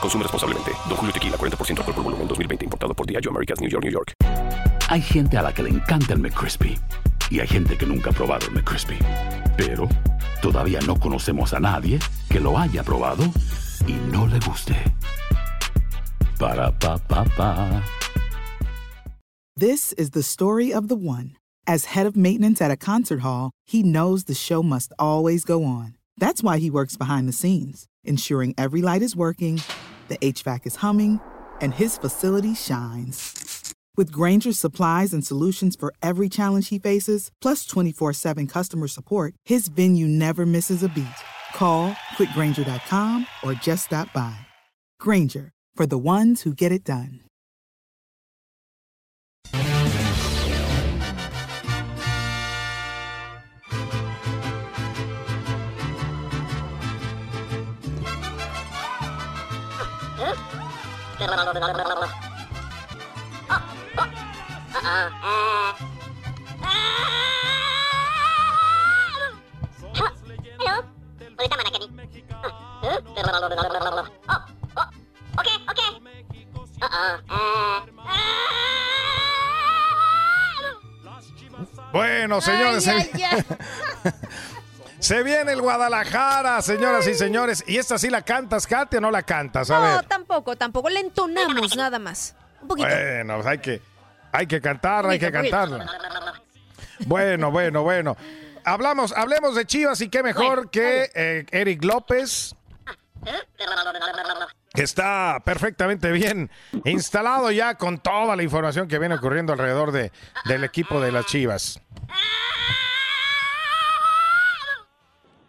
Consume responsablemente. Don Julio Tequila, 40% alcohol por volumen, 2020. Importado por Diageo Americas, New York, New York. Hay gente a la que le encanta el McCrispy y hay gente que nunca ha probado el McCrispy. Pero todavía no conocemos a nadie que lo haya probado y no le guste. Para pa pa pa. This is the story of the one. As head of maintenance at a concert hall, he knows the show must always go on. That's why he works behind the scenes, ensuring every light is working, the HVAC is humming, and his facility shines. With Granger's supplies and solutions for every challenge he faces, plus 24 7 customer support, his venue never misses a beat. Call quickgranger.com or just stop by. Granger, for the ones who get it done. Bueno, señores, se, Ay, ay, se viene el Guadalajara, señoras y señores. ¿Y esta sí la cantas, Katia, o no la cantas? A No, ver. tampoco, tampoco. Le entonamos nada más. Un poquito. Bueno, pues hay que, hay que cantarla, hay que poquito. cantarla. Bueno, bueno, bueno. Hablamos, hablemos de Chivas y qué mejor que eh, Eric López, que está perfectamente bien instalado ya con toda la información que viene ocurriendo alrededor de, del equipo de las Chivas.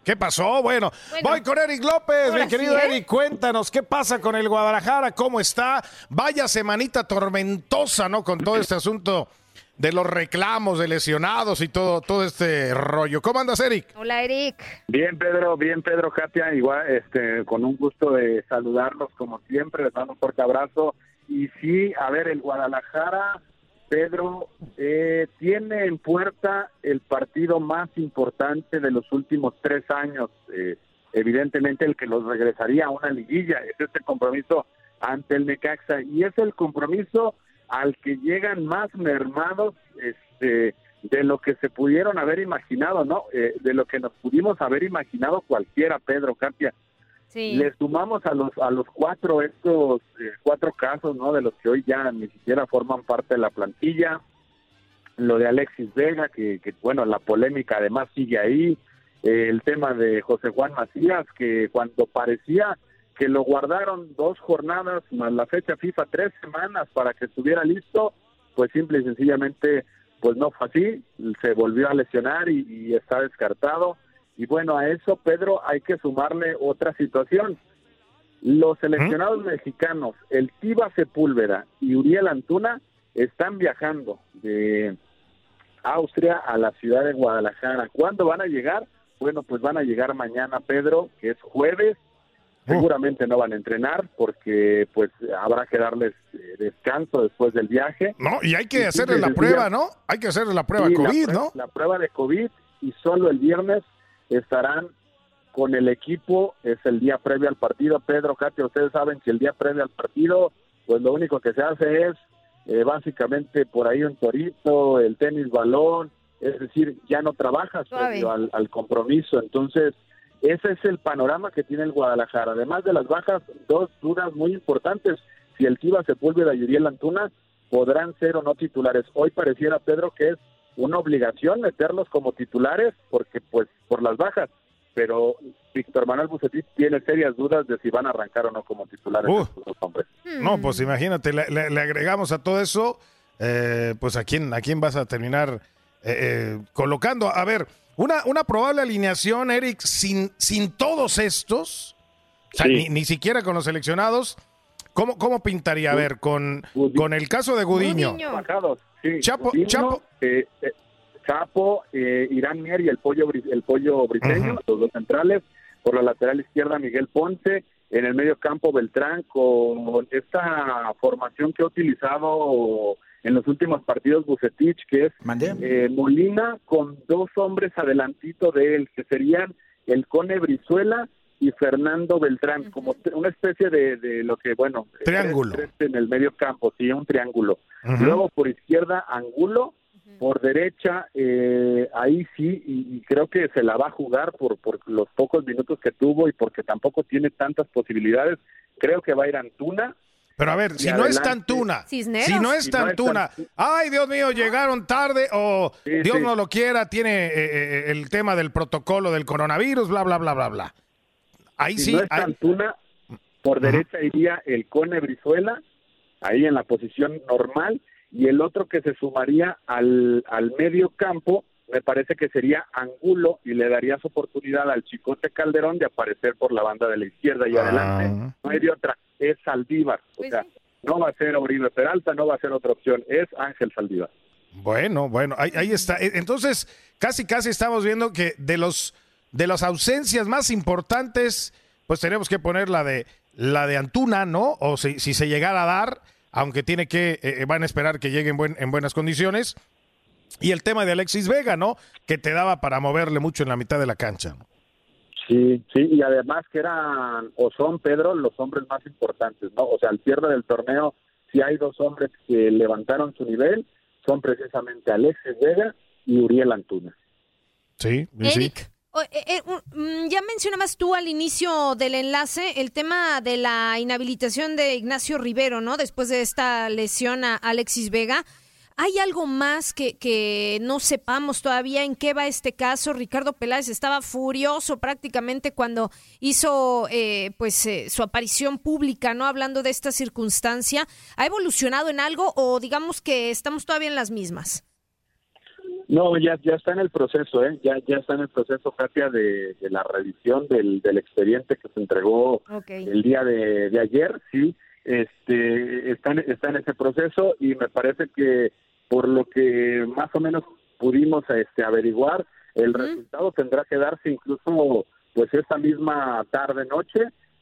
¿Qué pasó? Bueno, Bueno, voy con Eric López, mi querido sí, ¿eh? Eric. Cuéntanos qué pasa con el Guadalajara, cómo está. Vaya semanita tormentosa, ¿no? Con todo este asunto de los reclamos de lesionados y todo, todo este rollo. ¿Cómo andas, Eric? Hola, Eric. Bien, Pedro, bien, Pedro Katia, igual, este, con un gusto de saludarlos como siempre, les mando un fuerte abrazo. Y sí, a ver, el Guadalajara, Pedro, eh, tiene en puerta el partido más importante de los últimos tres años, eh, evidentemente el que los regresaría a una liguilla, es este compromiso ante el Necaxa, y es el compromiso al que llegan más mermados, este, de lo que se pudieron haber imaginado, ¿no? Eh, de lo que nos pudimos haber imaginado cualquiera, Pedro Katia. Sí. Le sumamos a los a los cuatro estos eh, cuatro casos, ¿no? De los que hoy ya ni siquiera forman parte de la plantilla. Lo de Alexis Vega, que, que bueno, la polémica además sigue ahí. Eh, el tema de José Juan Macías, que cuando parecía que lo guardaron dos jornadas más la fecha FIFA, tres semanas para que estuviera listo, pues simple y sencillamente pues no fue así, se volvió a lesionar y, y está descartado. Y bueno, a eso, Pedro, hay que sumarle otra situación. Los seleccionados mexicanos, el Tiva Sepúlveda y Uriel Antuna, están viajando de Austria a la ciudad de Guadalajara. ¿Cuándo van a llegar? Bueno, pues van a llegar mañana, Pedro, que es jueves. Seguramente no van a entrenar porque pues habrá que darles eh, descanso después del viaje. No, y hay que hacerle la prueba, ¿no? Hay que hacerle la prueba Sí, la COVID, ¿no? La prueba de COVID y solo el viernes estarán con el equipo, es el día previo al partido. Pedro, Katia, ustedes saben que el día previo al partido, pues lo único que se hace es eh, básicamente por ahí un torito, el tenis balón, es decir, ya no trabajas previo al, al compromiso. Entonces, ese es el panorama que tiene el Guadalajara. Además de las bajas, dos dudas muy importantes. Si el Tiva Sepúlveda y Uriel Antuna podrán ser o no titulares. Hoy pareciera, Pedro, que es una obligación meterlos como titulares porque pues por las bajas, pero Víctor Manuel Bucetich tiene serias dudas de si van a arrancar o no como titulares Uh. estos dos hombres. No, pues imagínate, le, le- le agregamos a todo eso, eh, pues a quién, a quién vas a terminar eh, eh, colocando. A ver, una, una probable alineación, Eric, sin, sin todos estos, o sea, Sí. ni, ni siquiera con los seleccionados, ¿cómo, cómo pintaría? A ver, con, con el caso de Gudiño. Gudiño. Bajados, sí. Chapo- Gudiño, Chapo. eh, eh, Chapo, eh, Irán Mier y el pollo, el pollo briseño, Ujú. los dos centrales. Por la lateral izquierda, Miguel Ponce. En el medio campo, Beltrán, con esta formación que ha utilizado en los últimos partidos Bucetich, que es eh, Molina con dos hombres adelantito de él, que serían el Cone Brizuela y Fernando Beltrán, como una especie de, de lo que, bueno, Triángulo. tres- tres en el medio campo, sí, un triángulo. Luego por izquierda, Angulo, por derecha, eh, ahí sí, y, y creo que se la va a jugar por, por los pocos minutos que tuvo y porque tampoco tiene tantas posibilidades. Creo que va a ir Antuna. Pero a ver, si no adelante. Tantuna, si no es Si no es Tantuna, Tan- ay Dios mío, llegaron tarde o Sí, Dios sí. no lo quiera, tiene eh, eh, el tema del protocolo del coronavirus, bla, bla, bla, bla, bla. Ahí Si sí, no es ahí- Antuna, por derecha iría el Cone Brizuela, ahí en la posición normal, y el otro que se sumaría al, al medio campo, me parece que sería Angulo y le daría su oportunidad al Chicote Calderón de aparecer por la banda de la izquierda y Ah. adelante. No hay de otra, es Saldívar. O Pues sea, no va a ser Oribe Peralta, no va a ser otra opción, es Ángel Saldívar. Bueno, bueno, ahí, ahí está. E- Entonces, casi, casi estamos viendo que de los de las ausencias más importantes, pues tenemos que poner la de la de Antuna, ¿no? O si, si se llegara a dar, aunque tiene que, eh, van a esperar que llegue en, buen- en buenas condiciones. Y el tema de Alexis Vega, ¿no? Que te daba para moverle mucho en la mitad de la cancha. ¿no? Sí, sí, y además que eran o son Pedro los hombres más importantes, ¿no? O sea, al cierre del torneo, si hay dos hombres que levantaron su nivel, son precisamente Alexis Vega y Uriel Antuna. Sí, sí. Eric, eh, eh, mm, ya mencionabas tú al inicio del enlace el tema de la inhabilitación de Ignacio Rivero, ¿no? Después de esta lesión a Alexis Vega. ¿Hay algo más que, que no sepamos todavía en qué va este caso? Ricardo Peláez estaba furioso prácticamente cuando hizo eh, pues eh, su aparición pública, ¿no? Hablando de esta circunstancia. ¿Ha evolucionado en algo o digamos que estamos todavía en las mismas? No, ya, ya está en el proceso, ¿eh? Ya, ya está en el proceso, Katia, de, de la revisión del, del expediente que se entregó el día de, de ayer, sí, este, está, en, está en ese proceso y me parece que por lo que más o menos pudimos este, averiguar, el resultado tendrá que darse incluso pues esta misma tarde noche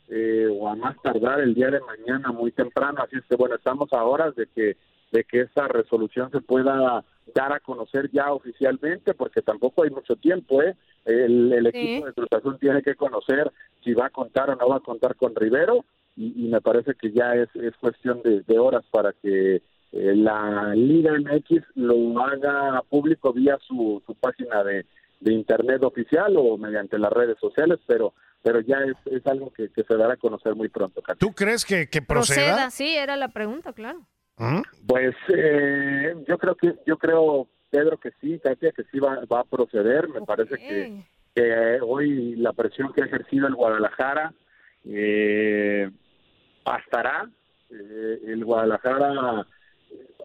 eh, o a más tardar el día de mañana muy temprano, así es que bueno, estamos a horas de que de que esa resolución se pueda dar a conocer ya oficialmente, porque tampoco hay mucho tiempo, ¿eh? El, el Sí. equipo de Cruz Azul tiene que conocer si va a contar o no va a contar con Rivero, y, y me parece que ya es, es cuestión de, de horas para que eh, la Liga MX lo haga público vía su, su página de, de internet oficial o mediante las redes sociales, pero pero ya es, es algo que, que se dará a conocer muy pronto. ¿Tú crees que, que proceda? Proceda, sí, era la pregunta, claro. ¿Mm? Pues eh, yo creo que yo creo Pedro que sí, Katia que sí va, va a proceder. Me parece que hoy la presión que ha ejercido el Guadalajara eh, bastará. Eh, el Guadalajara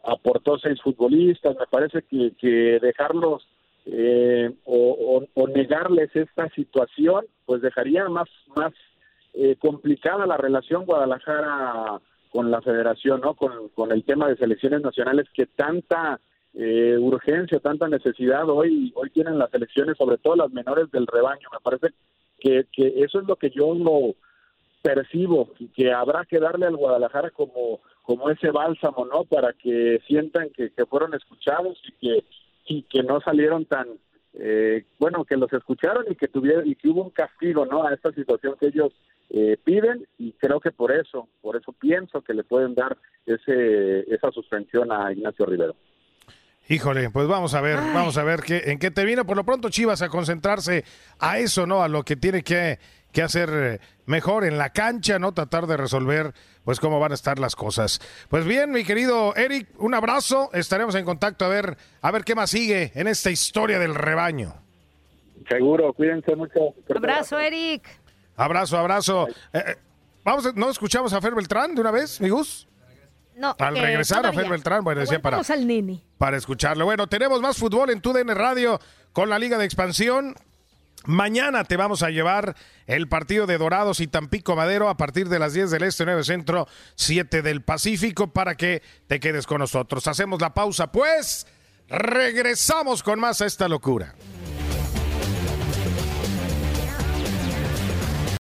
aportó seis futbolistas. Me parece que, que dejarlos eh, o, o- o negarles esta situación, pues dejaría más más eh, complicada la relación Guadalajara con la federación, ¿no? Con, con el tema de selecciones nacionales que tanta eh, urgencia, tanta necesidad hoy hoy tienen las selecciones, sobre todo las menores del rebaño. Me parece que, que eso es lo que yo lo percibo, y que habrá que darle al Guadalajara como como ese bálsamo, ¿no? Para que sientan que, que fueron escuchados y que y que no salieron tan eh, bueno que los escucharon y que tuvieron y que hubo un castigo no a esta situación que ellos eh, piden y creo que por eso por eso pienso que le pueden dar ese esa suspensión a Ignacio Rivero Híjole, pues vamos a ver, vamos a ver qué, en qué termina. Por lo pronto Chivas a concentrarse a eso, ¿no? A lo que tiene que, que hacer eh, mejor en la cancha, ¿no? Tratar de resolver, pues, cómo van a estar las cosas. Pues bien, mi querido Eric, un abrazo. Estaremos en contacto a ver, a ver qué más sigue en esta historia del rebaño. Seguro, cuídense mucho. Abrazo, Eric. Abrazo, abrazo. Eh, eh, vamos, a- ¿no escuchamos a Fer Beltrán de una vez, mi Gus? No, Al que regresar a. Fer Beltrán, bueno, decía para, al nene. para escucharlo. Bueno, tenemos más fútbol en TUDN Radio con la Liga de Expansión. Mañana te vamos a llevar el partido de Dorados y Tampico Madero a partir de las 10 del Este, 9 Centro, 7 del Pacífico, para que te quedes con nosotros. Hacemos la pausa, pues regresamos con más a esta locura.